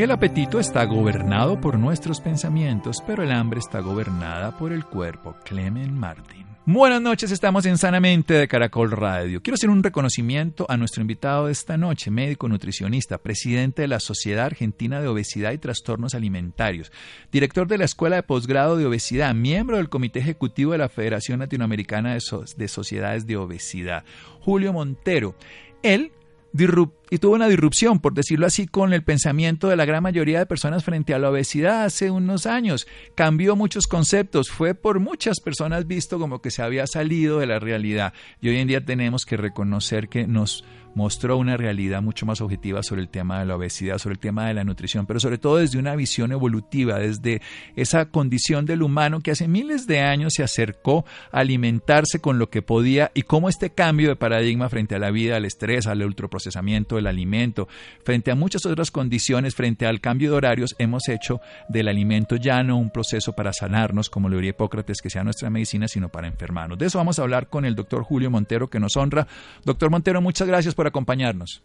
El apetito está gobernado por nuestros pensamientos, pero el hambre está gobernada por el cuerpo. Clement Martin. Buenas noches, estamos en Sanamente de Caracol Radio. Quiero hacer un reconocimiento a nuestro invitado de esta noche, médico nutricionista, presidente de la Sociedad Argentina de Obesidad y Trastornos Alimentarios, director de la Escuela de Posgrado de Obesidad, miembro del Comité Ejecutivo de la Federación Latinoamericana de, de Sociedades de Obesidad, Julio Montero. Él y tuvo una disrupción, por decirlo así, con el pensamiento de la gran mayoría de personas frente a la obesidad hace unos años. Cambió muchos conceptos, fue por muchas personas visto como que se había salido de la realidad. Y hoy en día tenemos que reconocer que nos mostró una realidad mucho más objetiva sobre el tema de la obesidad, sobre el tema de la nutrición, pero sobre todo desde una visión evolutiva, desde esa condición del humano que hace miles de años se acercó a alimentarse con lo que podía y cómo este cambio de paradigma frente a la vida, al estrés, al ultraprocesamiento del alimento, frente a muchas otras condiciones, frente al cambio de horarios, hemos hecho del alimento ya no un proceso para sanarnos, como lo diría Hipócrates, que sea nuestra medicina, sino para enfermarnos. De eso vamos a hablar con el doctor Julio Montero, que nos honra. Doctor Montero, muchas gracias por acompañarnos.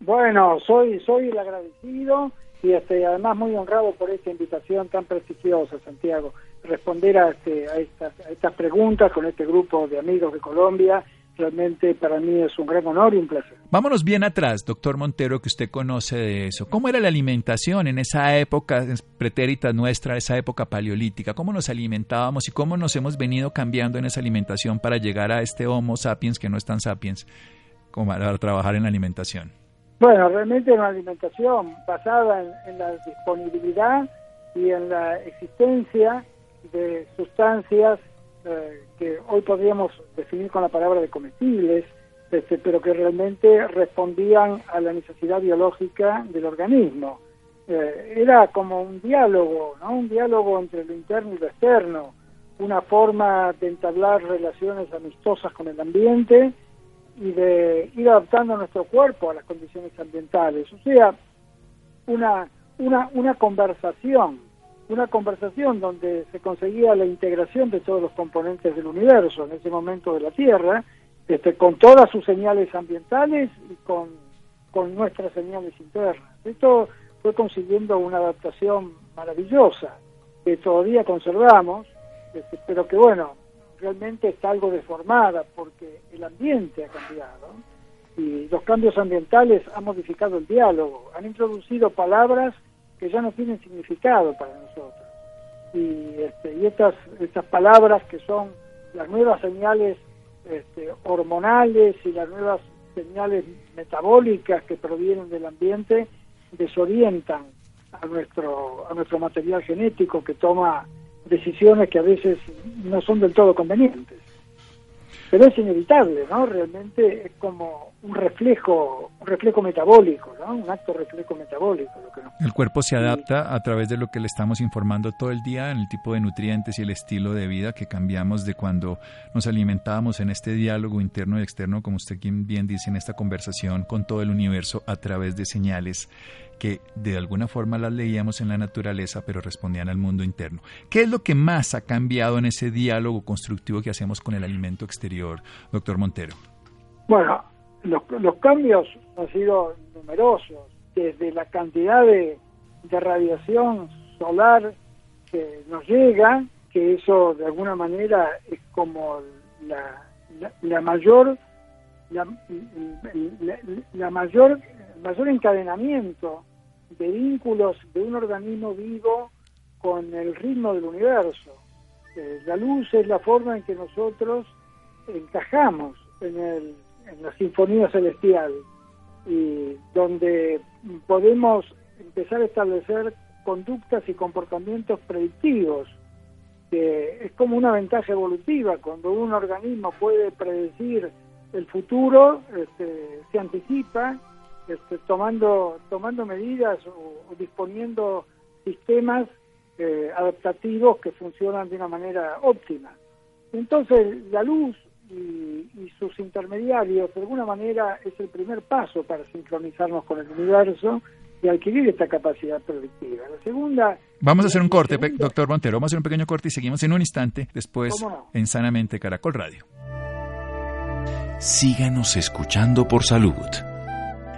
Bueno, soy soy el agradecido y este, además muy honrado por esta invitación tan prestigiosa, Santiago. Responder a, este, a, estas, a estas preguntas con este grupo de amigos de Colombia realmente para mí es un gran honor y un placer. Vámonos bien atrás, doctor Montero, que usted conoce de eso. ¿Cómo era la alimentación en esa época pretérita nuestra, esa época paleolítica? ¿Cómo nos alimentábamos y cómo nos hemos venido cambiando en esa alimentación para llegar a este Homo sapiens que no es tan sapiens? Para trabajar en la alimentación? Bueno, realmente una alimentación basada en, la disponibilidad y en la existencia de sustancias eh, que hoy podríamos definir con la palabra de comestibles, este, pero que realmente respondían a la necesidad biológica del organismo. Eh, era como un diálogo, ¿no? un diálogo entre lo interno y lo externo, una forma de entablar relaciones amistosas con el ambiente y de ir adaptando nuestro cuerpo a las condiciones ambientales. O sea, una, una, una conversación, una conversación donde se conseguía la integración de todos los componentes del universo, en ese momento de la Tierra, este, con todas sus señales ambientales y con, con nuestras señales internas. Esto fue consiguiendo una adaptación maravillosa que todavía conservamos, este, pero que bueno, realmente está algo deformada porque el ambiente ha cambiado y los cambios ambientales han modificado el diálogo, han introducido palabras que ya no tienen significado para nosotros. Y, este, y estas, estas palabras que son las nuevas señales este, hormonales y las nuevas señales metabólicas que provienen del ambiente desorientan a nuestro, a nuestro material genético que toma decisiones que a veces no son del todo convenientes. Pero es inevitable, ¿no? Realmente es como un reflejo, un reflejo metabólico, ¿no? Un acto reflejo metabólico. El cuerpo se adapta a través de lo que le estamos informando todo el día, en el tipo de nutrientes y el estilo de vida que cambiamos de cuando nos alimentábamos en este diálogo interno y externo, como usted bien dice, en esta conversación con todo el universo a través de señales que de alguna forma las leíamos en la naturaleza, pero respondían al mundo interno. ¿Qué es lo que más ha cambiado en ese diálogo constructivo que hacemos con el alimento exterior, doctor Montero? Bueno, los, cambios han sido numerosos, desde la cantidad de, radiación solar que nos llega, que eso de alguna manera es como la, mayor la, la, mayor mayor encadenamiento de vínculos de un organismo vivo con el ritmo del universo. Eh, la luz es la forma en que nosotros encajamos en, el, en la sinfonía celestial y donde podemos empezar a establecer conductas y comportamientos predictivos, que es como una ventaja evolutiva, cuando un organismo puede predecir el futuro, este, se anticipa este, tomando, tomando medidas o, disponiendo sistemas eh, adaptativos que funcionan de una manera óptima. Entonces, la luz y, sus intermediarios, de alguna manera, es el primer paso para sincronizarnos con el universo y adquirir esta capacidad predictiva. La segunda... Vamos a hacer un corte, doctor Montero, vamos a hacer un pequeño corte y seguimos en un instante después en Sanamente Caracol Radio. Síganos escuchando por salud.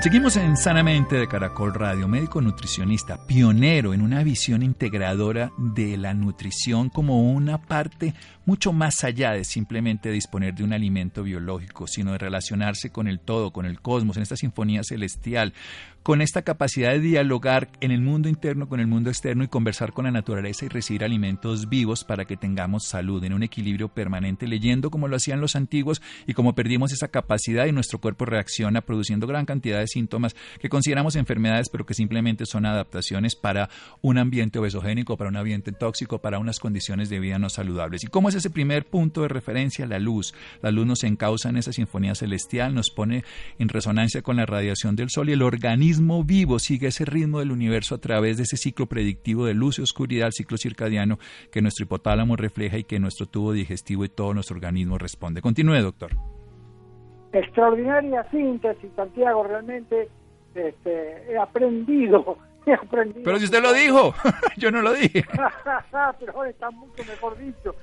Seguimos en Sanamente de Caracol Radio, médico nutricionista, pionero en una visión integradora de la nutrición como una parte mucho más allá de simplemente disponer de un alimento biológico, sino de relacionarse con el todo, con el cosmos, en esta sinfonía celestial, con esta capacidad de dialogar en el mundo interno con el mundo externo y conversar con la naturaleza y recibir alimentos vivos para que tengamos salud, en un equilibrio permanente, leyendo como lo hacían los antiguos y como perdimos esa capacidad y nuestro cuerpo reacciona produciendo gran cantidad de síntomas que consideramos enfermedades, pero que simplemente son adaptaciones para un ambiente obesogénico, para un ambiente tóxico, para unas condiciones de vida no saludables. ¿Y cómo es ese primer punto de referencia? La luz. La luz nos encausa en esa sinfonía celestial, nos pone en resonancia con la radiación del sol y el organismo vivo sigue ese ritmo del universo a través de ese ciclo predictivo de luz y oscuridad, ciclo circadiano que nuestro hipotálamo refleja y que nuestro tubo digestivo y todo nuestro organismo responde. Continúe, doctor. Extraordinaria síntesis, Santiago, realmente este, he aprendido He aprendido Pero si usted lo dijo, yo no lo dije. Pero ahora está mucho mejor dicho.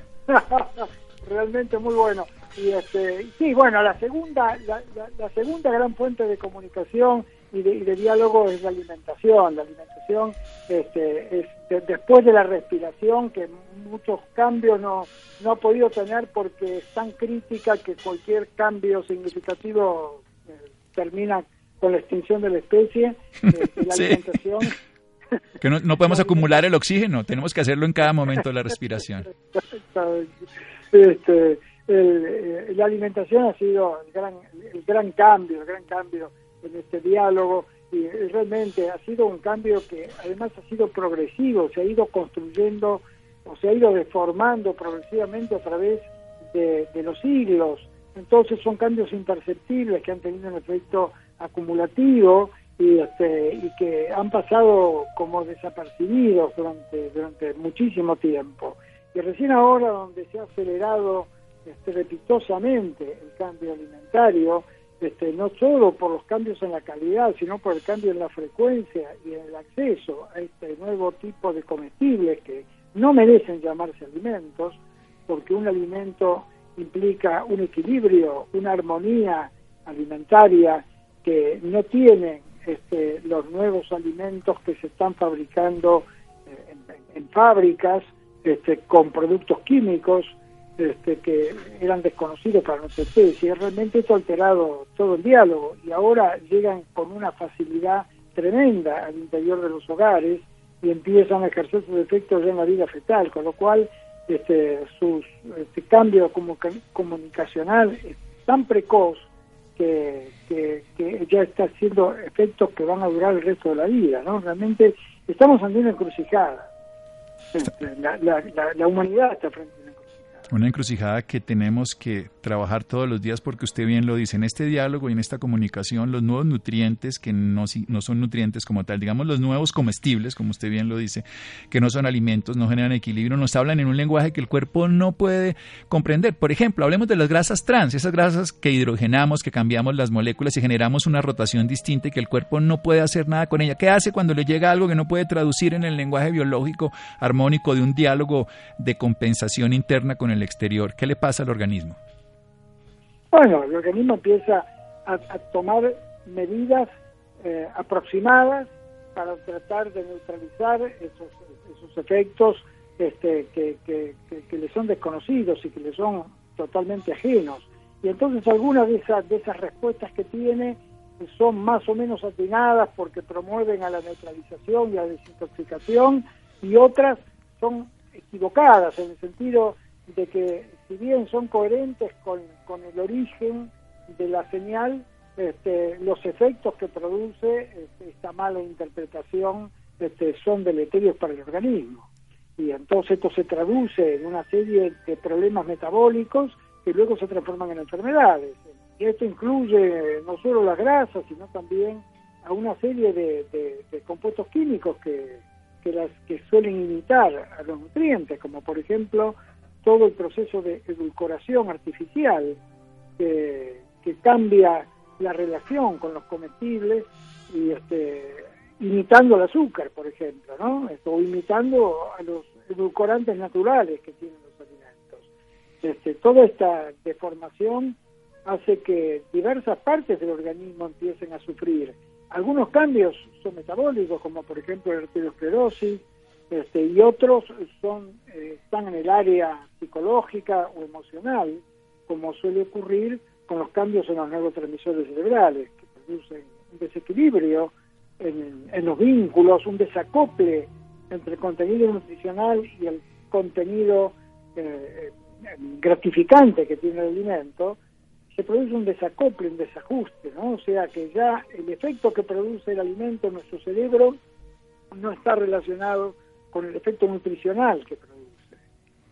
Realmente muy bueno. Y este, sí, bueno, la segunda, la segunda gran fuente de comunicación y de, diálogo es la alimentación. La alimentación este, es después de la respiración, que muchos cambios no, no ha podido tener porque es tan crítica que cualquier cambio significativo eh, termina con la extinción de la especie. Este, la alimentación. Que no, podemos acumular el oxígeno, tenemos que hacerlo en cada momento de la respiración. Este, eh, la alimentación ha sido el gran, el gran cambio, el gran cambio en este diálogo y realmente ha sido un cambio que además ha sido progresivo, se ha ido construyendo o se ha ido deformando progresivamente a través de, los siglos. Entonces son cambios imperceptibles que han tenido un efecto acumulativo y, este, y que han pasado como desapercibidos durante muchísimo tiempo. Y recién ahora donde se ha acelerado estrepitosamente el cambio alimentario, este, no solo por los cambios en la calidad, sino por el cambio en la frecuencia y en el acceso a este nuevo tipo de comestibles que no merecen llamarse alimentos, porque un alimento implica un equilibrio, una armonía alimentaria que no tienen este, los nuevos alimentos que se están fabricando eh, en, fábricas este, con productos químicos este, que eran desconocidos para nuestra especie. Realmente esto ha alterado todo el diálogo y ahora llegan con una facilidad tremenda al interior de los hogares y empiezan a ejercer sus efectos ya en la vida fetal, con lo cual este, su este cambio como, comunicacional es tan precoz que, ya está haciendo efectos que van a durar el resto de la vida. ¿no? Realmente estamos ante una encrucijada. Este, la, la, la humanidad está frente una encrucijada que tenemos que trabajar todos los días porque usted bien lo dice, en este diálogo y en esta comunicación, los nuevos nutrientes que no, no son nutrientes como tal, digamos los nuevos comestibles, como usted bien lo dice, que no son alimentos, no generan equilibrio, nos hablan en un lenguaje que el cuerpo no puede comprender. Por ejemplo, hablemos de las grasas trans, esas grasas que hidrogenamos, que cambiamos las moléculas y generamos una rotación distinta y que el cuerpo no puede hacer nada con ella. ¿Qué hace cuando le llega algo que no puede traducir en el lenguaje biológico armónico de un diálogo de compensación interna con el el exterior, ¿qué le pasa al organismo? Bueno, el organismo empieza a, tomar medidas eh, aproximadas para tratar de neutralizar esos, efectos este, que, que, le son desconocidos y que le son totalmente ajenos. Y entonces algunas de esas, de esas respuestas que tiene son más o menos atinadas porque promueven a la neutralización y a la desintoxicación y otras son equivocadas en el sentido de que si bien son coherentes con, con el origen de la señal, este, los efectos que produce este, esta mala interpretación este, son deleterios para el organismo. Y entonces esto se traduce en una serie de problemas metabólicos que luego se transforman en enfermedades. Y esto incluye no solo las grasas, sino también a una serie de, compuestos químicos que, que, las, que suelen imitar a los nutrientes, como por ejemplo todo el proceso de edulcoración artificial que, cambia la relación con los comestibles y este, imitando el azúcar, por ejemplo, ¿no? o imitando a los edulcorantes naturales que tienen los alimentos. Este, toda esta deformación hace que diversas partes del organismo empiecen a sufrir. Algunos cambios son metabólicos, como por ejemplo la arteriosclerosis, este, y otros son eh, están en el área psicológica o emocional, como suele ocurrir con los cambios en los neurotransmisores cerebrales, que producen un desequilibrio en, los vínculos, un desacople entre el contenido nutricional y el contenido eh, gratificante que tiene el alimento, se produce un desacople, un desajuste, ¿no? O sea que ya el efecto que produce el alimento en nuestro cerebro no está relacionado con el efecto nutricional que produce.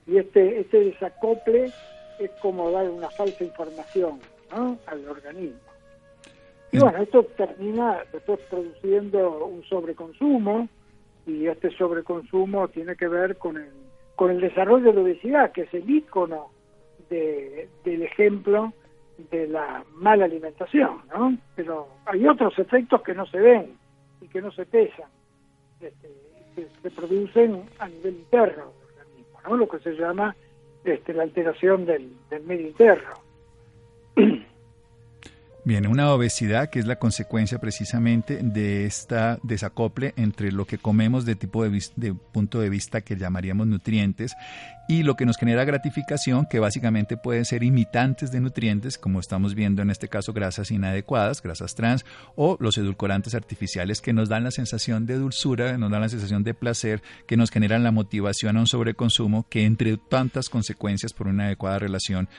Y este, este desacople es como dar una falsa información al organismo. Y bueno, esto termina después produciendo un sobreconsumo y este sobreconsumo tiene que ver con el, con el desarrollo de la obesidad, que es el ícono de, del ejemplo de la mala alimentación, ¿no? Pero hay otros efectos que no se ven y que no se pesan, este, que se producen a nivel interno del organismo, ¿no? Lo que se llama este, la alteración del, del medio interno. Bien, una obesidad que es la consecuencia precisamente de esta desacople entre lo que comemos de tipo de, de, punto de vista que llamaríamos nutrientes y lo que nos genera gratificación que básicamente pueden ser imitantes de nutrientes como estamos viendo en este caso grasas inadecuadas, grasas trans o los edulcorantes artificiales que nos dan la sensación de dulzura, nos dan la sensación de placer, que nos generan la motivación a un sobreconsumo que entre tantas consecuencias por una adecuada relación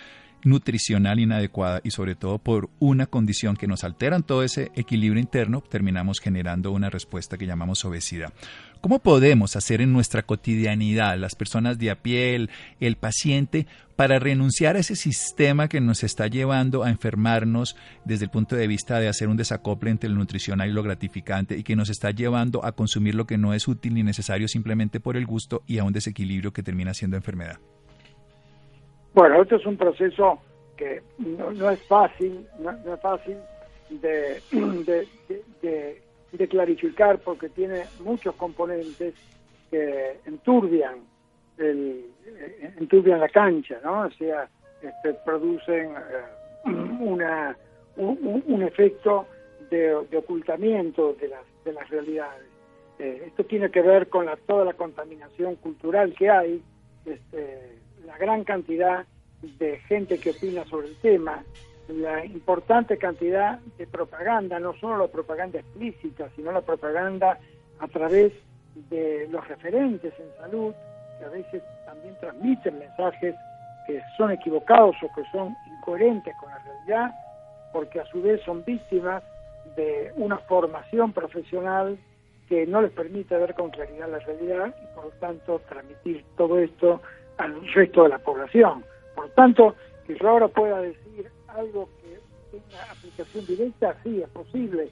nutricional inadecuada y sobre todo por una condición que nos alteran todo ese equilibrio interno, terminamos generando una respuesta que llamamos obesidad. ¿Cómo podemos hacer en nuestra cotidianidad, las personas de a pie, el, paciente, para renunciar a ese sistema que nos está llevando a enfermarnos desde el punto de vista de hacer un desacople entre lo nutricional y lo gratificante y que nos está llevando a consumir lo que no es útil ni necesario simplemente por el gusto y a un desequilibrio que termina siendo enfermedad? Bueno, esto es un proceso que no, es fácil, no, es fácil de, de, clarificar porque tiene muchos componentes que enturbian, el, enturbian la cancha, ¿no? O sea, este, producen eh, una, un, efecto de, ocultamiento de las, de las realidades. Eh, esto tiene que ver con la, toda la contaminación cultural que hay, este, la gran cantidad de gente que opina sobre el tema, la importante cantidad de propaganda, no solo la propaganda explícita, sino la propaganda a través de los referentes en salud, que a veces también transmiten mensajes que son equivocados o que son incoherentes con la realidad, porque a su vez son víctimas de una formación profesional que no les permite ver con claridad la realidad y por lo tanto transmitir todo esto al resto de la población. Por tanto, que yo ahora pueda decir algo que tenga aplicación directa, sí, es posible,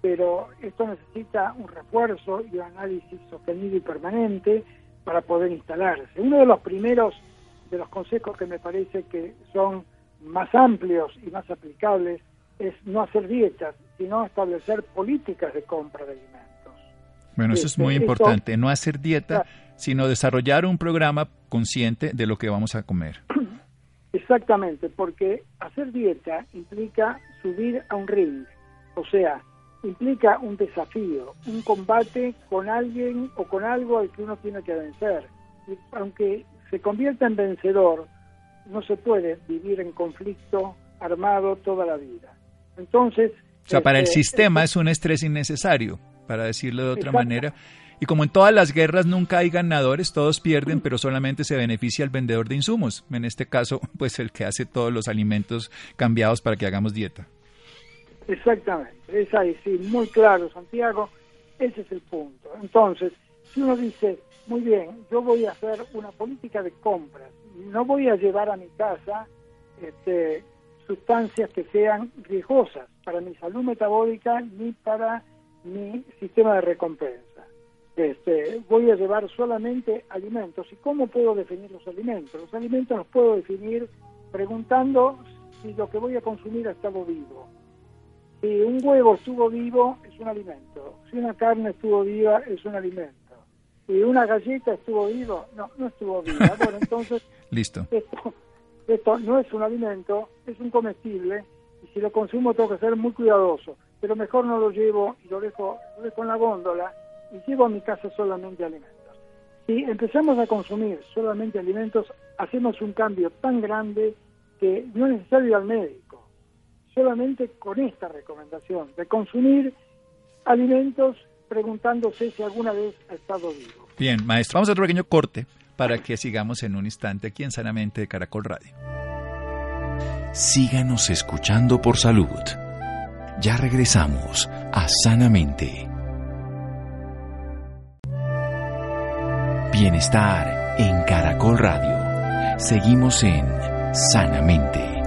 pero esto necesita un refuerzo y un análisis sostenido y permanente para poder instalarse. Uno de los primeros de los consejos que me parece que son más amplios y más aplicables es no hacer dietas, sino establecer políticas de compra de alimentos. Bueno, eso es este, muy importante, no hacer dieta, sino desarrollar un programa consciente de lo que vamos a comer. Exactamente, porque hacer dieta implica subir a un ring, o sea, implica un desafío, un combate con alguien o con algo al que uno tiene que vencer. Y aunque se convierta en vencedor, no se puede vivir en conflicto armado toda la vida. Entonces... O sea, para el este, sistema es un estrés innecesario, para decirlo de otra manera, Y como en todas las guerras nunca hay ganadores, todos pierden, pero solamente se beneficia el vendedor de insumos. En este caso, pues el que hace todos los alimentos cambiados para que hagamos dieta. Exactamente, es ahí, sí, muy claro, Santiago, ese es el punto. Entonces, si uno dice, muy bien, yo voy a hacer una política de compras, no voy a llevar a mi casa este, sustancias que sean riesgosas para mi salud metabólica ni para mi sistema de recompensa. Este, voy a llevar solamente alimentos. ¿Y cómo puedo definir los alimentos? Los alimentos los puedo definir preguntando si lo que voy a consumir ha estado vivo. Si un huevo estuvo vivo, es un alimento. Si una carne estuvo viva, es un alimento. Si una galleta estuvo viva, no, no estuvo viva. Bueno, entonces... Listo. Esto, esto no es un alimento, es un comestible y si lo consumo tengo que ser muy cuidadoso, pero mejor no lo llevo y lo dejo, lo dejo en la góndola y llevo a mi casa solamente alimentos. Si empezamos a consumir solamente alimentos, hacemos un cambio tan grande que no es necesario ir al médico, solamente con esta recomendación de consumir alimentos preguntándose si alguna vez ha estado vivo. Bien, maestro, vamos a otro pequeño corte para que sigamos en un instante aquí en Sanamente de Caracol Radio. Síganos escuchando por salud. Ya regresamos a Sanamente. Bienestar en Caracol Radio. Seguimos en Sanamente.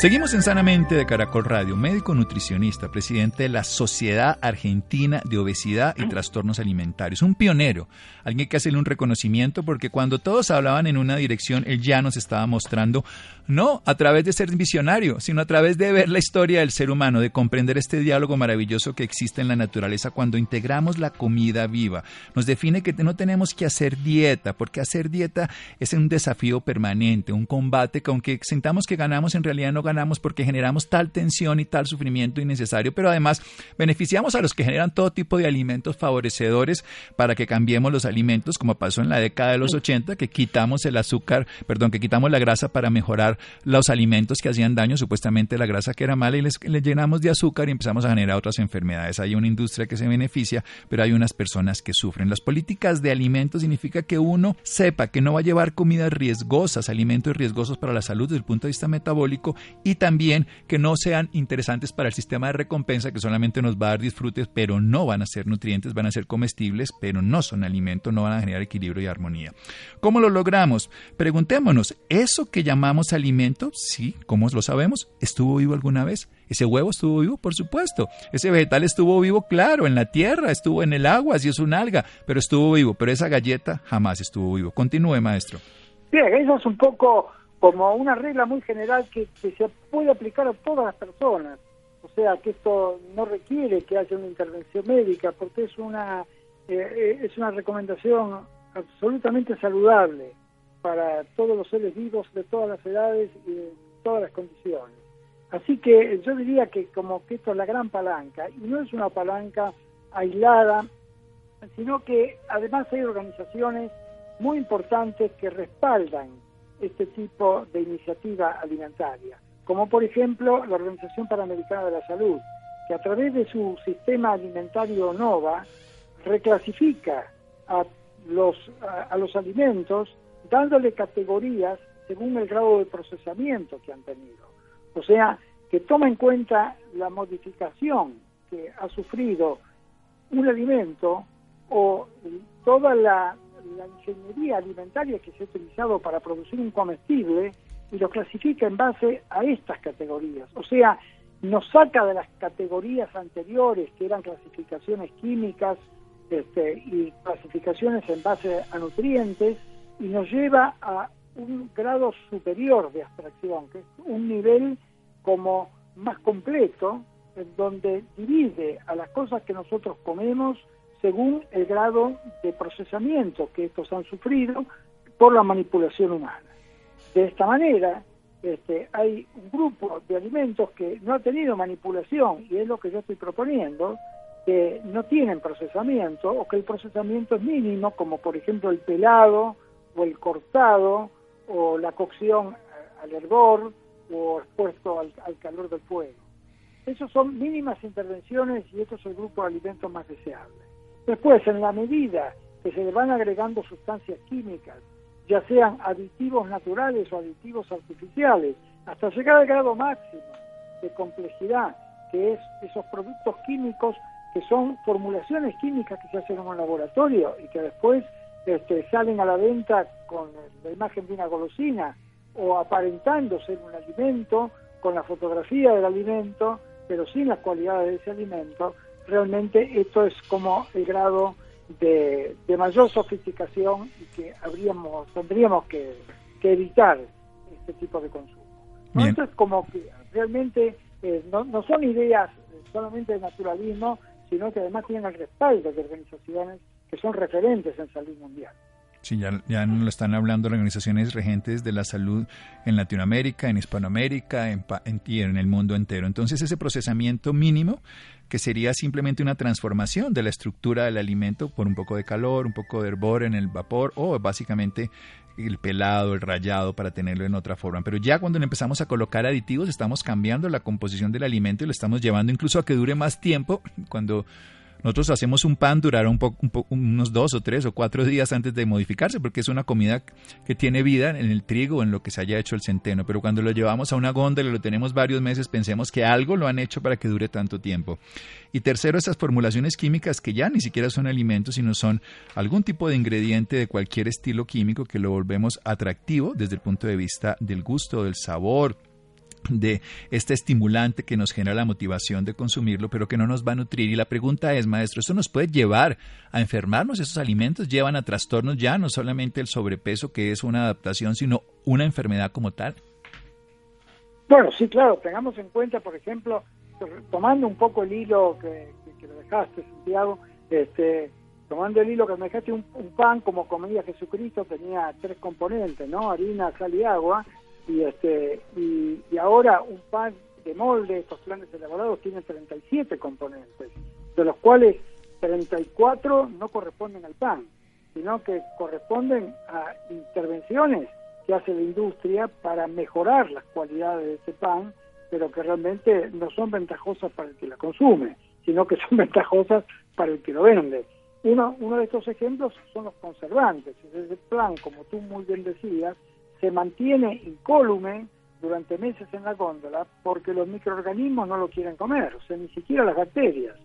Seguimos en Sanamente de Caracol Radio, médico nutricionista, presidente de la Sociedad Argentina de Obesidad y Trastornos Alimentarios, un pionero, alguien que hacerle un reconocimiento porque cuando todos hablaban en una dirección, él ya nos estaba mostrando, no a través de ser visionario, sino a través de ver la historia del ser humano, de comprender este diálogo maravilloso que existe en la naturaleza cuando integramos la comida viva. Nos define que no tenemos que hacer dieta, porque hacer dieta es un desafío permanente, un combate que aunque sintamos que ganamos, en realidad no ganamos porque generamos tal tensión y tal sufrimiento innecesario, pero además beneficiamos a los que generan todo tipo de alimentos favorecedores para que cambiemos los alimentos, como pasó en la década de los 80, que quitamos el azúcar, perdón, que quitamos la grasa para mejorar los alimentos que hacían daño, supuestamente la grasa que era mala, y les, llenamos de azúcar y empezamos a generar otras enfermedades. Hay una industria que se beneficia, pero hay unas personas que sufren. Las políticas de alimentos significa que uno sepa que no va a llevar comidas riesgosas, alimentos riesgosos para la salud desde el punto de vista metabólico y también que no sean interesantes para el sistema de recompensa que solamente nos va a dar disfrutes, pero no van a ser nutrientes, van a ser comestibles, pero no son alimentos, no van a generar equilibrio y armonía. ¿Cómo lo logramos? Preguntémonos, ¿eso que llamamos alimento, sí, ¿cómo lo sabemos? ¿Estuvo vivo alguna vez? ¿Ese huevo estuvo vivo? Por supuesto. ¿Ese vegetal estuvo vivo? Claro, en la tierra, estuvo en el agua, si es un alga, pero estuvo vivo. Pero esa galleta jamás estuvo vivo. Continúe, maestro. Bien, eso es un poco como una regla muy general que, se puede aplicar a todas las personas. O sea, que esto no requiere que haya una intervención médica, porque es una, eh, es una recomendación absolutamente saludable para todos los seres vivos de todas las edades y de todas las condiciones. Así que yo diría que como que esto es la gran palanca, y no es una palanca aislada, sino que además hay organizaciones muy importantes que respaldan este tipo de iniciativa alimentaria, como por ejemplo la Organización Panamericana de la Salud, que a través de su sistema alimentario NOVA reclasifica a los, a, los alimentos dándole categorías según el grado de procesamiento que han tenido. O sea, que toma en cuenta la modificación que ha sufrido un alimento o toda la ingeniería alimentaria que se ha utilizado para producir un comestible y lo clasifica en base a estas categorías. O sea, nos saca de las categorías anteriores, que eran clasificaciones químicas este, y clasificaciones en base a nutrientes, y nos lleva a un grado superior de abstracción, que es un nivel como más completo, en donde divide a las cosas que nosotros comemos según el grado de procesamiento que estos han sufrido por la manipulación humana. De esta manera, este, hay un grupo de alimentos que no ha tenido manipulación, y es lo que yo estoy proponiendo, que no tienen procesamiento o que el procesamiento es mínimo, como por ejemplo el pelado o el cortado o la cocción al hervor o expuesto al, calor del fuego. Esas son mínimas intervenciones y esto es el grupo de alimentos más deseables. Después, en la medida que se le van agregando sustancias químicas, ya sean aditivos naturales o aditivos artificiales, hasta llegar al grado máximo de complejidad, que es esos productos químicos que son formulaciones químicas que se hacen en un laboratorio y que después este, salen a la venta con la imagen de una golosina o aparentando ser un alimento, con la fotografía del alimento, pero sin las cualidades de ese alimento, realmente esto es como el grado de, mayor sofisticación y que habríamos, tendríamos que, evitar este tipo de consumo. Esto es como que realmente eh, no, no son ideas solamente de naturalismo, sino que además tienen el respaldo de organizaciones que son referentes en salud mundial. Sí, ya, ya nos lo están hablando organizaciones regentes de la salud en Latinoamérica, en Hispanoamérica en, y en el mundo entero. Entonces, ese procesamiento mínimo, que sería simplemente una transformación de la estructura del alimento por un poco de calor, un poco de hervor en el vapor o básicamente el pelado, el rayado para tenerlo en otra forma. Pero ya cuando empezamos a colocar aditivos, estamos cambiando la composición del alimento y lo estamos llevando incluso a que dure más tiempo cuando nosotros hacemos un pan durar un poco, unos dos o tres o cuatro días antes de modificarse, porque es una comida que tiene vida en el trigo o en lo que se haya hecho el centeno. Pero cuando lo llevamos a una góndola y lo tenemos varios meses, pensemos que algo lo han hecho para que dure tanto tiempo. Y tercero, esas formulaciones químicas que ya ni siquiera son alimentos, sino son algún tipo de ingrediente de cualquier estilo químico que lo volvemos atractivo desde el punto de vista del gusto, del sabor, de este estimulante que nos genera la motivación de consumirlo, pero que no nos va a nutrir. Y la pregunta es, maestro, ¿esto nos puede llevar a enfermarnos? ¿Esos alimentos llevan a trastornos ya, no solamente el sobrepeso, que es una adaptación, sino una enfermedad como tal? Bueno, sí, claro, tengamos en cuenta, por ejemplo, tomando un poco el hilo que, lo dejaste, Santiago, este, tomando el hilo que me dejaste, un, un pan como comía Jesucristo tenía tres componentes, ¿no? Harina, sal y agua y este y, ahora un pan de molde, estos planes elaborados tienen 37 componentes, de los cuales 34 no corresponden al pan, sino que corresponden a intervenciones que hace la industria para mejorar las cualidades de ese pan, pero que realmente no son ventajosas para el que la consume, sino que son ventajosas para el que lo vende. Uno, uno de estos ejemplos son los conservantes. Ese plan, como tú muy bien decías, se mantiene incólume durante meses en la góndola porque los microorganismos no lo quieren comer, o sea, ni siquiera las bacterias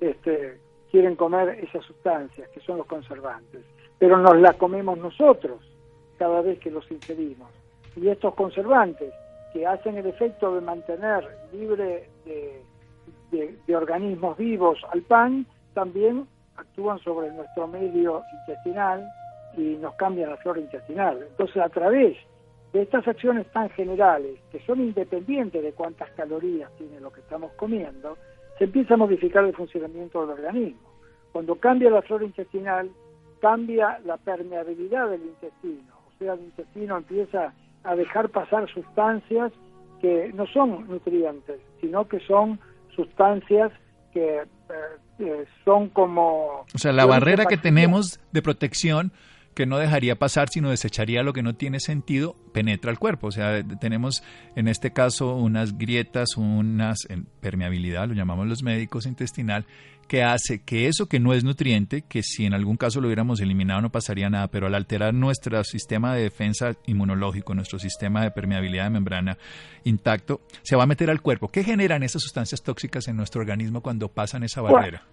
este, quieren comer esas sustancias que son los conservantes, pero nos las comemos nosotros cada vez que los ingerimos. Y estos conservantes que hacen el efecto de mantener libre de, de organismos vivos al pan, también actúan sobre nuestro medio intestinal, y nos cambian la flora intestinal. Entonces, a través de estas acciones tan generales, que son independientes de cuántas calorías tiene lo que estamos comiendo, se empieza a modificar el funcionamiento del organismo. Cuando cambia la flora intestinal, cambia la permeabilidad del intestino, o sea, el intestino empieza a dejar pasar sustancias que no son nutrientes, sino que son sustancias que eh, son como... O sea, la barrera que tenemos de protección que no dejaría pasar, sino desecharía lo que no tiene sentido, penetra el cuerpo. O sea, tenemos en este caso unas grietas, unas permeabilidad, lo llamamos los médicos intestinal, que hace que eso que no es nutriente, que si en algún caso lo hubiéramos eliminado no pasaría nada, pero al alterar nuestro sistema de defensa inmunológico, nuestro sistema de permeabilidad de membrana intacto, se va a meter al cuerpo. ¿Qué generan esas sustancias tóxicas en nuestro organismo cuando pasan esa barrera?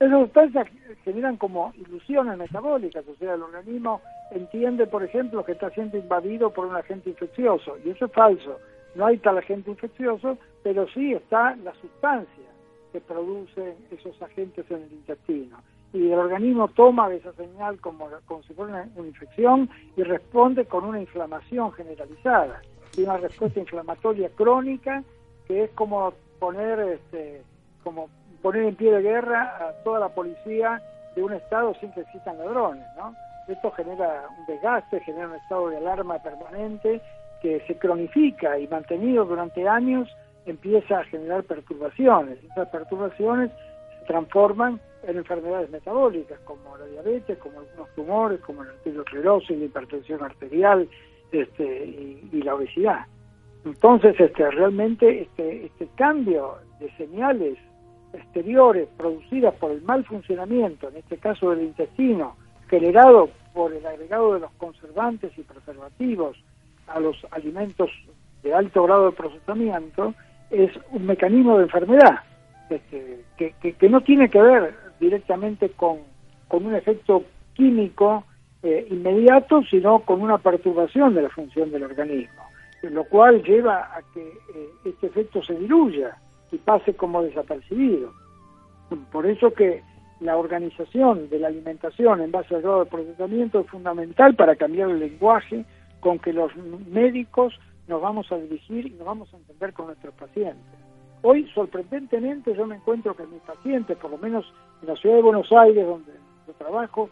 Esas sustancias generan como ilusiones metabólicas, o sea, el organismo entiende, por ejemplo, que está siendo invadido por un agente infeccioso, y eso es falso. No hay tal agente infeccioso, pero sí está la sustancia que producen esos agentes en el intestino. Y el organismo toma esa señal como, como si fuera una, una infección y responde con una inflamación generalizada. Y una respuesta inflamatoria crónica que es como poner este, como poner en pie de guerra a toda la policía de un Estado sin que existan ladrones, ¿no? Esto genera un desgaste, genera un estado de alarma permanente que se cronifica y mantenido durante años empieza a generar perturbaciones. Esas perturbaciones se transforman en enfermedades metabólicas como la diabetes, como algunos tumores, como la arteriosclerosis, la hipertensión arterial este, y, y la obesidad. Entonces, este, realmente este, este cambio de señales exteriores producidas por el mal funcionamiento, en este caso del intestino, generado por el agregado de los conservantes y preservativos a los alimentos de alto grado de procesamiento, es un mecanismo de enfermedad este, que, que, no tiene que ver directamente con, con un efecto químico eh, inmediato, sino con una perturbación de la función del organismo, lo cual lleva a que eh, este efecto se diluya y pase como desapercibido. Por eso que la organización de la alimentación en base al grado de procesamiento es fundamental para cambiar el lenguaje con que los médicos nos vamos a dirigir y nos vamos a entender con nuestros pacientes. Hoy, sorprendentemente, yo me encuentro que mis pacientes, por lo menos en la ciudad de Buenos Aires, donde yo trabajo,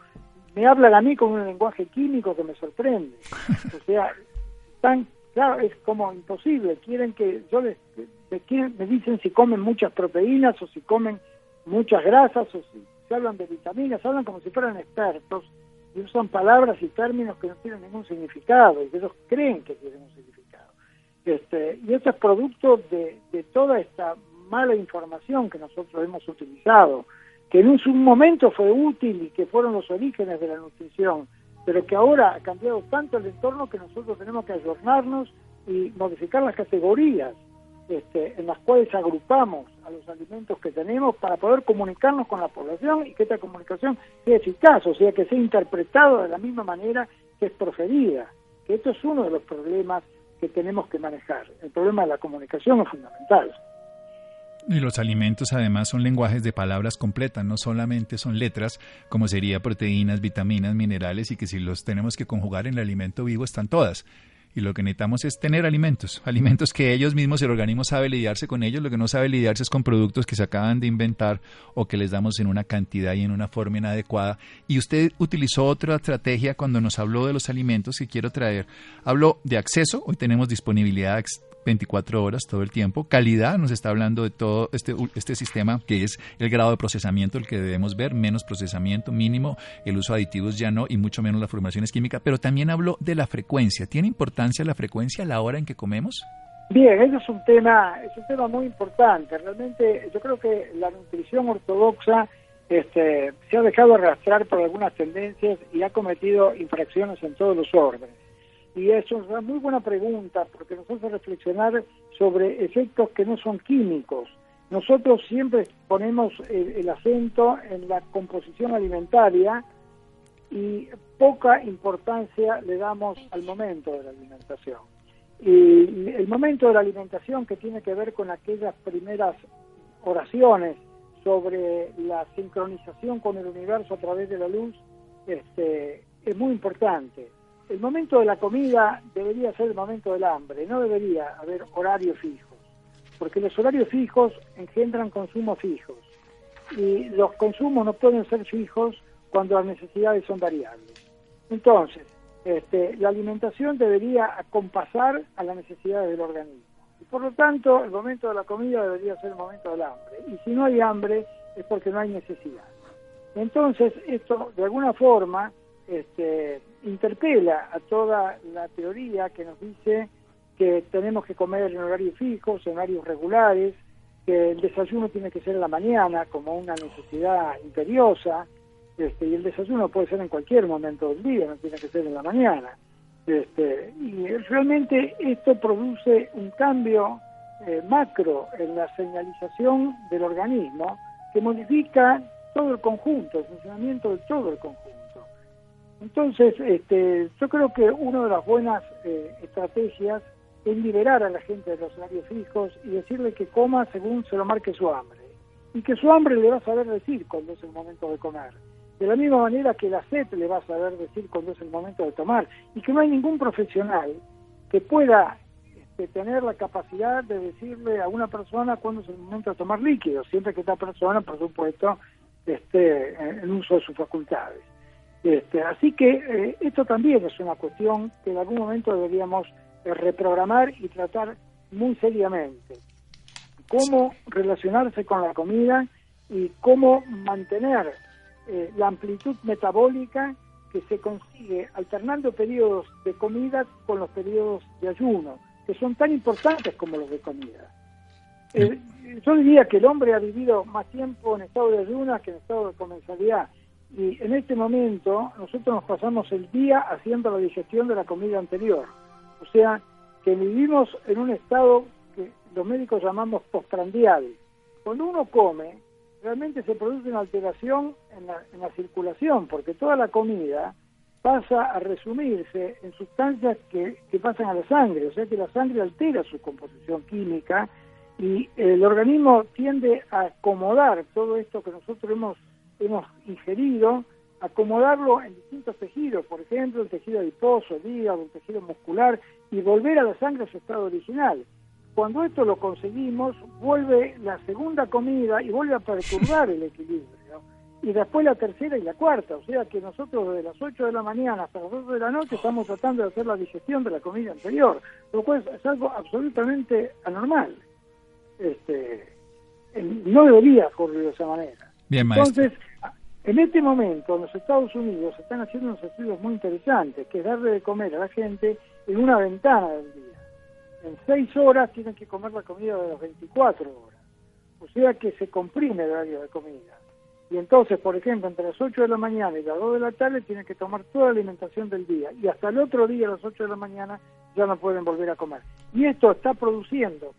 me hablan a mí con un lenguaje químico que me sorprende. O sea, tan claro, es como imposible. Quieren que yo les, me dicen si comen muchas proteínas o si comen muchas grasas o si se hablan de vitaminas, hablan como si fueran expertos y usan palabras y términos que no tienen ningún significado y que ellos creen que tienen un significado. Este, y esto es producto de, toda esta mala información que nosotros hemos utilizado, que en un, momento fue útil y que fueron los orígenes de la nutrición, pero que ahora ha cambiado tanto el entorno que nosotros tenemos que ayornarnos y modificar las categorías este, en las cuales agrupamos a los alimentos que tenemos para poder comunicarnos con la población y que esta comunicación sea eficaz, o sea, que sea interpretado de la misma manera que es proferida. Que esto es uno de los problemas que tenemos que manejar. El problema de la comunicación es fundamental. Y los alimentos además son lenguajes de palabras completas, no solamente son letras, como sería proteínas, vitaminas, minerales, y que si los tenemos que conjugar en el alimento vivo están todas y lo que necesitamos es tener alimentos, alimentos que ellos mismos, el organismo sabe lidiarse con ellos, lo que no sabe lidiarse es con productos que se acaban de inventar o que les damos en una cantidad y en una forma inadecuada. Y usted utilizó otra estrategia cuando nos habló de los alimentos que quiero traer. Habló de acceso, hoy tenemos disponibilidad 24 horas todo el tiempo. Calidad, nos está hablando de todo este, este sistema que es el grado de procesamiento el que debemos ver, menos procesamiento mínimo, el uso de aditivos ya no y mucho menos las formaciones químicas, pero también habló de la frecuencia. ¿Tiene importancia la frecuencia a la hora en que comemos? Bien, ese es un tema, es un tema muy importante. Realmente yo creo que la nutrición ortodoxa este, se ha dejado arrastrar por algunas tendencias y ha cometido infracciones en todos los órdenes. Y eso es una muy buena pregunta porque nos hace reflexionar sobre efectos que no son químicos. Nosotros siempre ponemos el, acento en la composición alimentaria y poca importancia le damos al momento de la alimentación. Y el momento de la alimentación que tiene que ver con aquellas primeras oraciones sobre la sincronización con el universo a través de la luz este, es muy importante el momento de la comida debería ser el momento del hambre, no debería haber horarios fijos, porque los horarios fijos engendran consumos fijos y los consumos no pueden ser fijos cuando las necesidades son variables. Entonces, este, la alimentación debería acompasar a las necesidades del organismo. Y por lo tanto, el momento de la comida debería ser el momento del hambre. Y si no hay hambre, es porque no hay necesidad. Entonces, esto, de alguna forma, este, interpela a toda la teoría que nos dice que tenemos que comer en horarios fijos, en horarios regulares, que el desayuno tiene que ser en la mañana como una necesidad imperiosa, este, y el desayuno puede ser en cualquier momento del día, no tiene que ser en la mañana. Este, y realmente esto produce un cambio eh, macro en la señalización del organismo que modifica todo el conjunto, el funcionamiento de todo el conjunto. Entonces, este, yo creo que una de las buenas eh, estrategias es liberar a la gente de los horarios fijos y decirle que coma según se lo marque su hambre. Y que su hambre le va a saber decir cuando es el momento de comer. De la misma manera que la sed le va a saber decir cuando es el momento de tomar. Y que no hay ningún profesional que pueda este, tener la capacidad de decirle a una persona cuándo es el momento de tomar líquidos, siempre que esta persona, por supuesto, esté en uso de sus facultades. Este, así que eh, esto también es una cuestión que en algún momento deberíamos eh, reprogramar y tratar muy seriamente. Cómo relacionarse con la comida y cómo mantener eh, la amplitud metabólica que se consigue alternando periodos de comida con los periodos de ayuno, que son tan importantes como los de comida. yo diría que el hombre ha vivido más tiempo en estado de ayunas que en estado de comensalidad. Y en este momento nosotros nos pasamos el día haciendo la digestión de la comida anterior. O sea, que vivimos en un estado que los médicos llamamos postprandial. Cuando uno come, realmente se produce una alteración en la, en la circulación, porque toda la comida pasa a resumirse en sustancias que, que pasan a la sangre, o sea que la sangre altera su composición química y el organismo tiende a acomodar todo esto que nosotros hemos, hemos ingerido, acomodarlo en distintos tejidos, por ejemplo, el tejido adiposo, el hígado, el tejido muscular, y volver a la sangre a su estado original. Cuando esto lo conseguimos, vuelve la segunda comida y vuelve a perturbar el equilibrio. Y después la tercera y la cuarta, o sea que nosotros desde las 8 de la mañana hasta las 2 de la noche estamos tratando de hacer la digestión de la comida anterior, lo cual es algo absolutamente anormal. Este, no debería ocurrir de esa manera. Entonces, en este momento, en los Estados Unidos se están haciendo unos estudios muy interesantes, que es darle de comer a la gente en una ventana del día. En seis horas tienen que comer la comida de las 24 horas. O sea que se comprime el horario de comida. Y entonces, por ejemplo, entre las 8 de la mañana y las 2 de la tarde tienen que tomar toda la alimentación del día. Y hasta el otro día, a las 8 de la mañana, ya no pueden volver a comer. Y esto está produciendo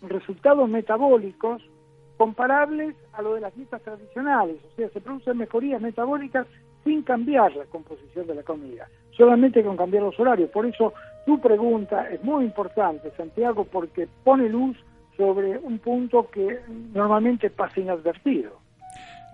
resultados metabólicos comparables a lo de las dietas tradicionales. O sea, se producen mejorías metabólicas sin cambiar la composición de la comida, solamente con cambiar los horarios. Por eso tu pregunta es muy importante, Santiago, porque pone luz sobre un punto que normalmente pasa inadvertido.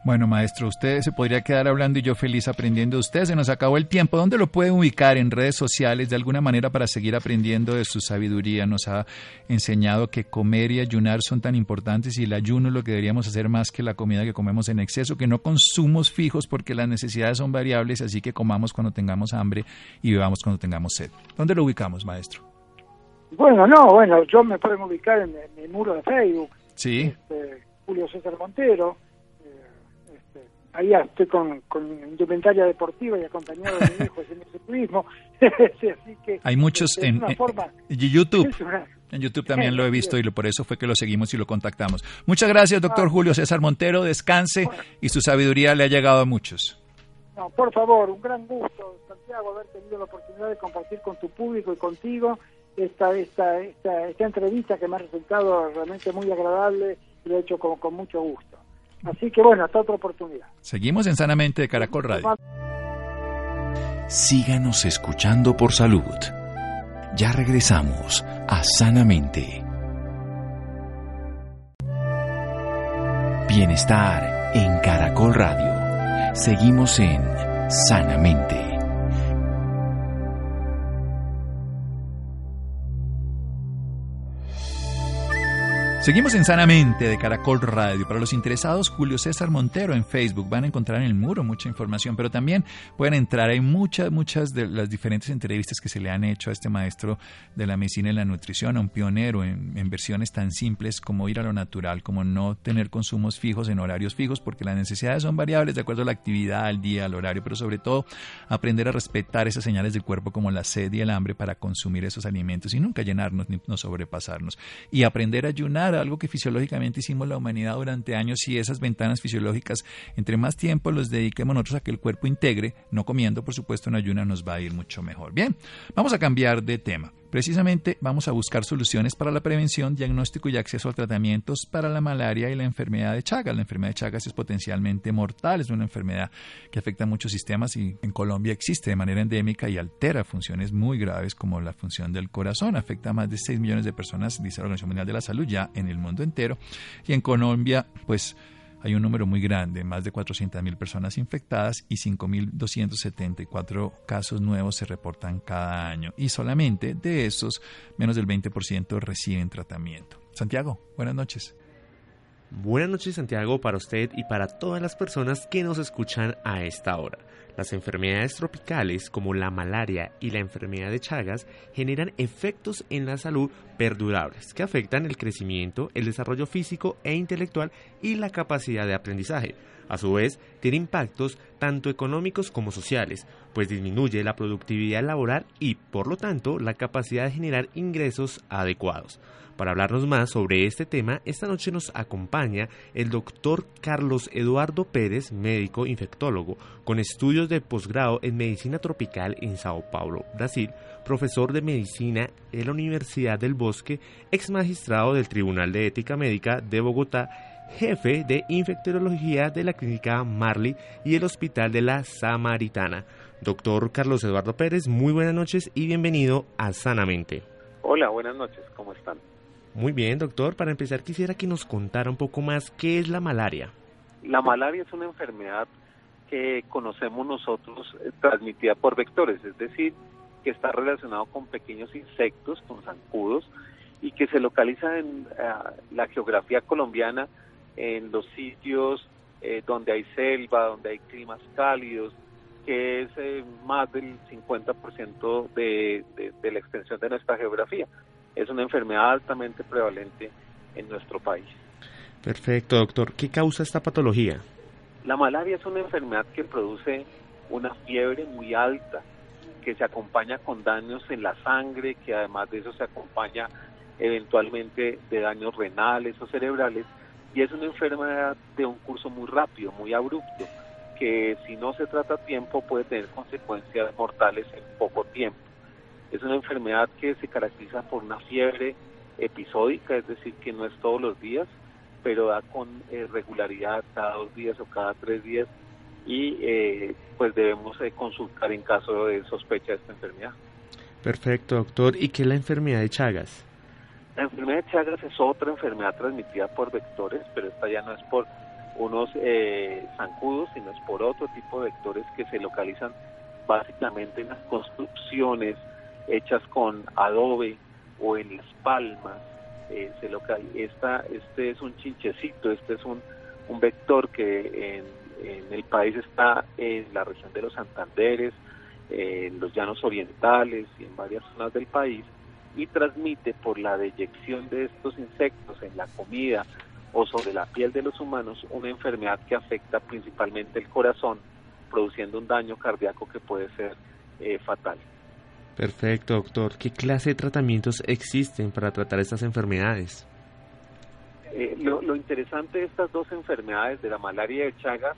Bueno, maestro, usted se podría quedar hablando y yo feliz aprendiendo de usted. Se nos acabó el tiempo. ¿Dónde lo puede ubicar en redes sociales de alguna manera para seguir aprendiendo de su sabiduría? Nos ha enseñado que comer y ayunar son tan importantes y el ayuno es lo que deberíamos hacer más que la comida que comemos en exceso, que no consumos fijos porque las necesidades son variables, así que comamos cuando tengamos hambre y bebamos cuando tengamos sed. ¿Dónde lo ubicamos, maestro? Bueno, no, bueno, yo me puedo ubicar en, mi muro de Facebook. Sí. Este, Julio César Montero ahí estoy con, con indumentaria deportiva y acompañado de mi hijo turismo. Así que Hay muchos en, YouTube. En YouTube también lo he visto y por eso fue que lo seguimos y lo contactamos. Muchas gracias, doctor ah. Julio César Montero. Descanse y su sabiduría le ha llegado a muchos. No, por favor, un gran gusto, Santiago, haber tenido la oportunidad de compartir con tu público y contigo esta, esta, esta, esta entrevista que me ha resultado realmente muy agradable y lo he hecho con, con mucho gusto. Así que bueno, hasta otra oportunidad. Seguimos en Sanamente de Caracol Radio. Síganos escuchando por salud. Ya regresamos a Sanamente. Bienestar en Caracol Radio. Seguimos en Sanamente. Seguimos en Sanamente de Caracol Radio. Para los interesados, Julio César Montero en Facebook. Van a encontrar en el muro mucha información, pero también pueden entrar. Hay muchas, muchas de las diferentes entrevistas que se le han hecho a este maestro de la medicina y la nutrición, a un pionero en, en versiones tan simples como ir a lo natural, como no tener consumos fijos en horarios fijos, porque las necesidades son variables de acuerdo a la actividad, al día, al horario, pero sobre todo aprender a respetar esas señales del cuerpo como la sed y el hambre para consumir esos alimentos y nunca llenarnos ni no sobrepasarnos. Y aprender a ayunar algo que fisiológicamente hicimos la humanidad durante años y esas ventanas fisiológicas, entre más tiempo los dediquemos nosotros a que el cuerpo integre, no comiendo, por supuesto, en ayuna nos va a ir mucho mejor. Bien, vamos a cambiar de tema. Precisamente vamos a buscar soluciones para la prevención, diagnóstico y acceso a tratamientos para la malaria y la enfermedad de Chagas. La enfermedad de Chagas es potencialmente mortal, es una enfermedad que afecta a muchos sistemas y en Colombia existe de manera endémica y altera funciones muy graves como la función del corazón. Afecta a más de 6 millones de personas, dice la Organización Mundial de la Salud, ya en el mundo entero. Y en Colombia, pues hay un número muy grande, más de 400.000 personas infectadas y 5.274 casos nuevos se reportan cada año. Y solamente de esos, menos del 20% reciben tratamiento. Santiago, buenas noches. Buenas noches Santiago para usted y para todas las personas que nos escuchan a esta hora. Las enfermedades tropicales como la malaria y la enfermedad de Chagas generan efectos en la salud perdurables que afectan el crecimiento, el desarrollo físico e intelectual y la capacidad de aprendizaje. A su vez, tiene impactos tanto económicos como sociales, pues disminuye la productividad laboral y, por lo tanto, la capacidad de generar ingresos adecuados. Para hablarnos más sobre este tema, esta noche nos acompaña el doctor Carlos Eduardo Pérez, médico infectólogo, con estudios de posgrado en medicina tropical en Sao Paulo, Brasil, profesor de medicina en la Universidad del Bosque, ex magistrado del Tribunal de Ética Médica de Bogotá jefe de infectología de la clínica Marley y el Hospital de la Samaritana. Doctor Carlos Eduardo Pérez, muy buenas noches y bienvenido a Sanamente. Hola, buenas noches, ¿cómo están? Muy bien, doctor. Para empezar, quisiera que nos contara un poco más qué es la malaria. La malaria es una enfermedad que conocemos nosotros eh, transmitida por vectores, es decir, que está relacionado con pequeños insectos, con zancudos, y que se localiza en eh, la geografía colombiana en los sitios eh, donde hay selva, donde hay climas cálidos, que es más del 50% de, de, la extensión de nuestra geografía. Es una enfermedad altamente prevalente en nuestro país. Perfecto, doctor. ¿Qué causa esta patología? La malaria es una enfermedad que produce una fiebre muy alta, que se acompaña con daños en la sangre, que además de eso se acompaña eventualmente de daños renales o cerebrales y es una enfermedad de un curso muy rápido, muy abrupto, que si no se trata a tiempo puede tener consecuencias mortales en poco tiempo. Es una enfermedad que se caracteriza por una fiebre episódica, es decir, que no es todos los días, pero da con eh, regularidad cada dos días o cada tres días y eh, pues debemos eh, consultar en caso de sospecha de esta enfermedad. Perfecto, doctor. ¿Y qué es la enfermedad de Chagas? La enfermedad de Chagas es otra enfermedad transmitida por vectores, pero esta ya no es por unos eh, zancudos, sino es por otro tipo de vectores que se localizan básicamente en las construcciones hechas con adobe o en las palmas. Eh, esta, este es un chinchecito, este es un, un vector que en, el país está en la región de los Santanderes, en los llanos orientales y en varias zonas del país y transmite por la deyección de estos insectos en la comida o sobre la piel de los humanos una enfermedad que afecta principalmente el corazón, produciendo un daño cardíaco que puede ser eh, fatal. Perfecto, doctor. ¿Qué clase de tratamientos existen para tratar estas enfermedades? Eh, lo, interesante de estas dos enfermedades, de la malaria y el Chagas,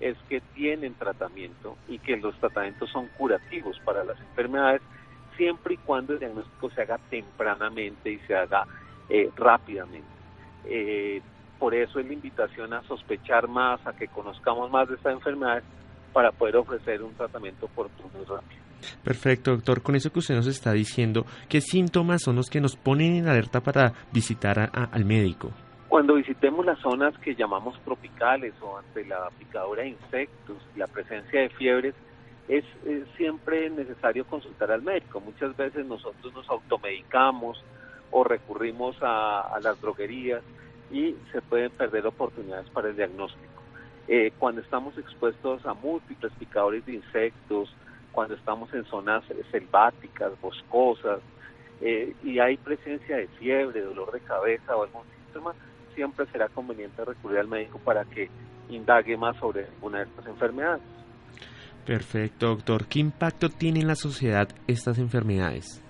es que tienen tratamiento y que los tratamientos son curativos para las enfermedades siempre y cuando el diagnóstico se haga tempranamente y se haga eh, rápidamente. Eh, por eso es la invitación a sospechar más, a que conozcamos más de esta enfermedad para poder ofrecer un tratamiento oportuno y rápido. Perfecto, doctor. Con eso que usted nos está diciendo, ¿qué síntomas son los que nos ponen en alerta para visitar al médico? Cuando visitemos las zonas que llamamos tropicales o ante la picadura de insectos, la presencia de fiebres, es, siempre necesario consultar al médico. Muchas veces nosotros nos automedicamos o recurrimos a, las droguerías y se pueden perder oportunidades para el diagnóstico. Eh, cuando estamos expuestos a múltiples picadores de insectos, cuando estamos en zonas selváticas, boscosas, eh, y hay presencia de fiebre, dolor de cabeza o algún síntoma, siempre será conveniente recurrir al médico para que indague más sobre alguna de estas enfermedades. Perfecto, doctor. ¿Qué impacto tienen en la sociedad estas enfermedades?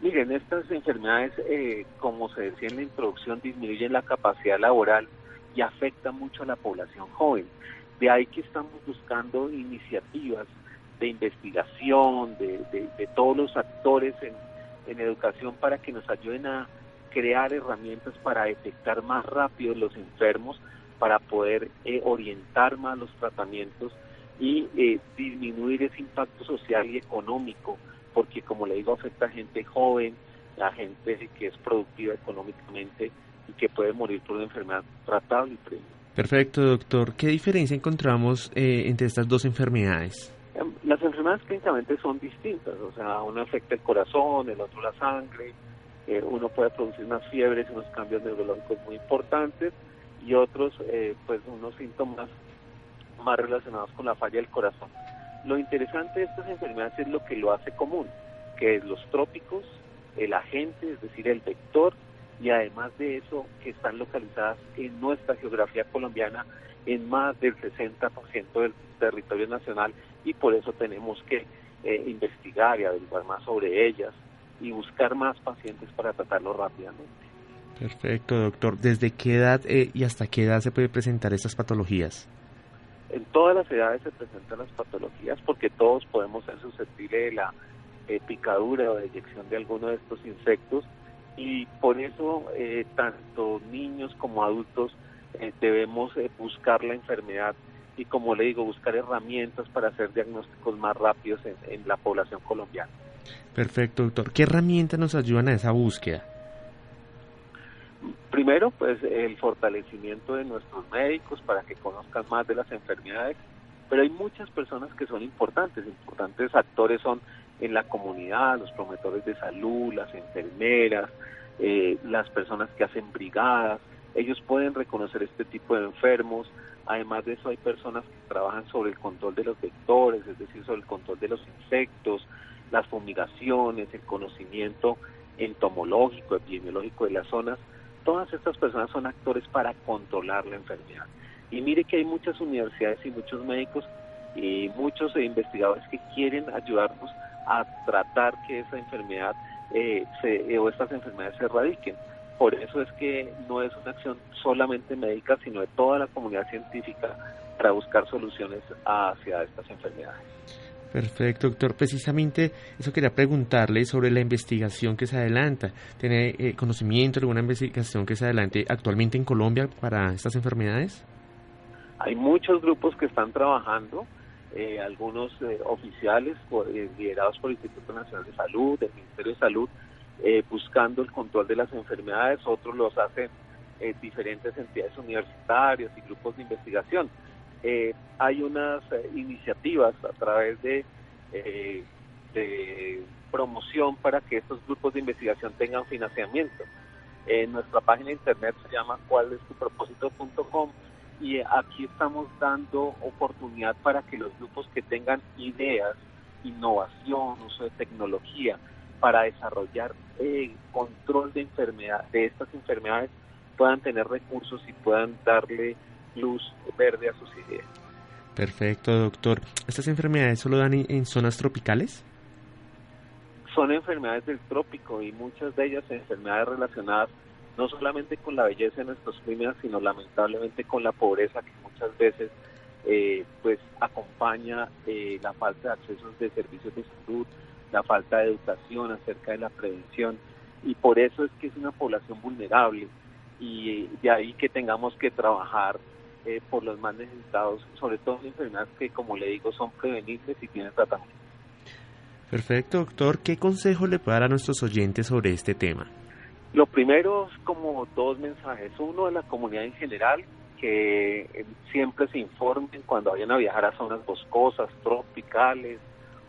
Miren, estas enfermedades, eh, como se decía en la introducción, disminuyen la capacidad laboral y afectan mucho a la población joven. De ahí que estamos buscando iniciativas de investigación, de, todos los actores en, educación para que nos ayuden a crear herramientas para detectar más rápido los enfermos, para poder eh, orientar más los tratamientos y eh, disminuir ese impacto social y económico, porque como le digo, afecta a gente joven, a gente que es productiva económicamente y que puede morir por una enfermedad tratable. Perfecto, doctor. ¿Qué diferencia encontramos eh, entre estas dos enfermedades? Las enfermedades clínicamente son distintas, o sea, uno afecta el corazón, el otro la sangre, eh, uno puede producir unas fiebres, unos cambios neurológicos muy importantes y otros, pues, unos síntomas más relacionados con la falla del corazón. Lo interesante de estas enfermedades es lo que lo hace común, que es los trópicos, el agente, es decir, el vector, y además de eso, que están localizadas en nuestra geografía colombiana en más del 60% del territorio nacional y por eso tenemos que eh, investigar y averiguar más sobre ellas y buscar más pacientes para tratarlo rápidamente. Perfecto, doctor. ¿Desde qué edad eh, y hasta qué edad se puede presentar estas patologías? En todas las edades se presentan las patologías porque todos podemos ser susceptibles de la eh, picadura o de eyección de alguno de estos insectos y por eso eh, tanto niños como adultos debemos buscar la enfermedad y como le digo, buscar herramientas para hacer diagnósticos más rápidos en, en la población colombiana. Perfecto, doctor. ¿Qué herramientas nos ayudan a esa búsqueda? Primero, pues el fortalecimiento de nuestros médicos para que conozcan más de las enfermedades, pero hay muchas personas que son importantes, importantes actores son en la comunidad, los promotores de salud, las enfermeras, eh, las personas que hacen brigadas, ellos pueden reconocer este tipo de enfermos, además de eso hay personas que trabajan sobre el control de los vectores, es decir, sobre el control de los insectos, las fumigaciones, el conocimiento entomológico, epidemiológico de las zonas, todas estas personas son actores para controlar la enfermedad. Y mire que hay muchas universidades y muchos médicos y muchos investigadores que quieren ayudarnos a tratar que esa enfermedad eh, se, o estas enfermedades se erradiquen. Por eso es que no es una acción solamente médica, sino de toda la comunidad científica para buscar soluciones hacia estas enfermedades. Perfecto, doctor. Precisamente eso quería preguntarle sobre la investigación que se adelanta. ¿Tiene eh, conocimiento de alguna investigación que se adelante actualmente en Colombia para estas enfermedades? Hay muchos grupos que están trabajando, eh, algunos eh, oficiales liderados por el Instituto Nacional de Salud, el Ministerio de Salud, buscando el control de las enfermedades, otros los hacen diferentes entidades universitarias y grupos de investigación eh, hay unas eh, iniciativas a través de, eh, de promoción para que estos grupos de investigación tengan financiamiento. En nuestra página de internet se llama cuál es tu propósito.com y aquí estamos dando oportunidad para que los grupos que tengan ideas, innovación, uso de tecnología para desarrollar eh, control de enfermedad de estas enfermedades puedan tener recursos y puedan darle luz verde a sus ideas. Perfecto, doctor. ¿Estas enfermedades solo dan en zonas tropicales? Son enfermedades del trópico y muchas de ellas enfermedades relacionadas no solamente con la belleza de nuestros climas, sino lamentablemente con la pobreza que muchas veces eh, pues acompaña eh, la falta de acceso de servicios de salud, la falta de educación acerca de la prevención y por eso es que es una población vulnerable y de ahí que tengamos que trabajar eh, por los más necesitados, sobre todo en enfermedades que, como le digo, son prevenibles y tienen tratamiento. Perfecto, doctor. ¿Qué consejo le puede dar a nuestros oyentes sobre este tema? Lo primero es como dos mensajes. Uno a la comunidad en general, que eh, siempre se informen cuando vayan a viajar a zonas boscosas, tropicales,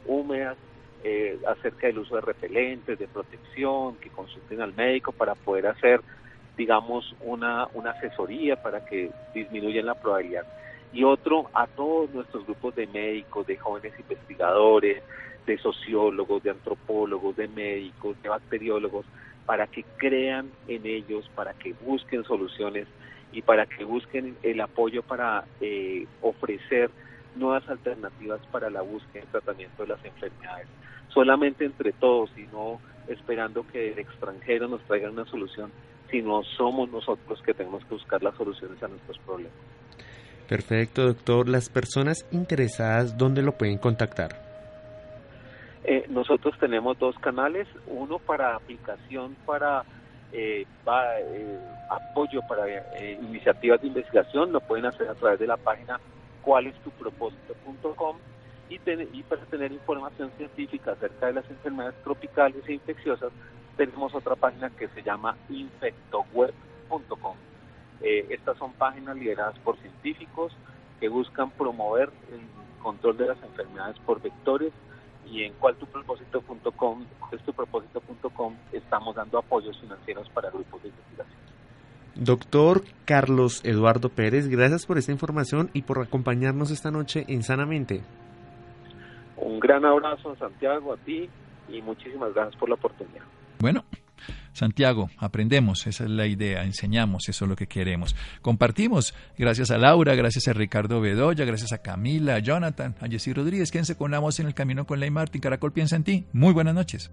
húmedas, eh, acerca del uso de repelentes, de protección, que consulten al médico para poder hacer digamos, una, una asesoría para que disminuyan la probabilidad. Y otro, a todos nuestros grupos de médicos, de jóvenes investigadores, de sociólogos, de antropólogos, de médicos, de bacteriólogos, para que crean en ellos, para que busquen soluciones y para que busquen el apoyo para eh, ofrecer nuevas alternativas para la búsqueda y tratamiento de las enfermedades. Solamente entre todos y no esperando que el extranjero nos traiga una solución, sino somos nosotros que tenemos que buscar las soluciones a nuestros problemas. Perfecto, doctor. Las personas interesadas, ¿dónde lo pueden contactar? Eh, nosotros tenemos dos canales, uno para aplicación para eh, eh, apoyo para iniciativas de investigación, lo pueden hacer a través de la página cualestupropósito.com y, para tener información científica acerca de las enfermedades tropicales e infecciosas tenemos otra página que se llama infectoweb.com. Eh, estas son páginas lideradas por científicos que buscan promover el control de las enfermedades por vectores y en cualtupropósito.com, propósito.com estamos dando apoyos financieros para grupos de investigación. Doctor Carlos Eduardo Pérez, gracias por esta información y por acompañarnos esta noche en Sanamente. Un gran abrazo a Santiago, a ti y muchísimas gracias por la oportunidad. Bueno, Santiago, aprendemos, esa es la idea, enseñamos, eso es lo que queremos. Compartimos, gracias a Laura, gracias a Ricardo Bedoya, gracias a Camila, a Jonathan, a Jessy Rodríguez, quédense con la voz en el camino con Ley Martín, Caracol piensa en ti. Muy buenas noches.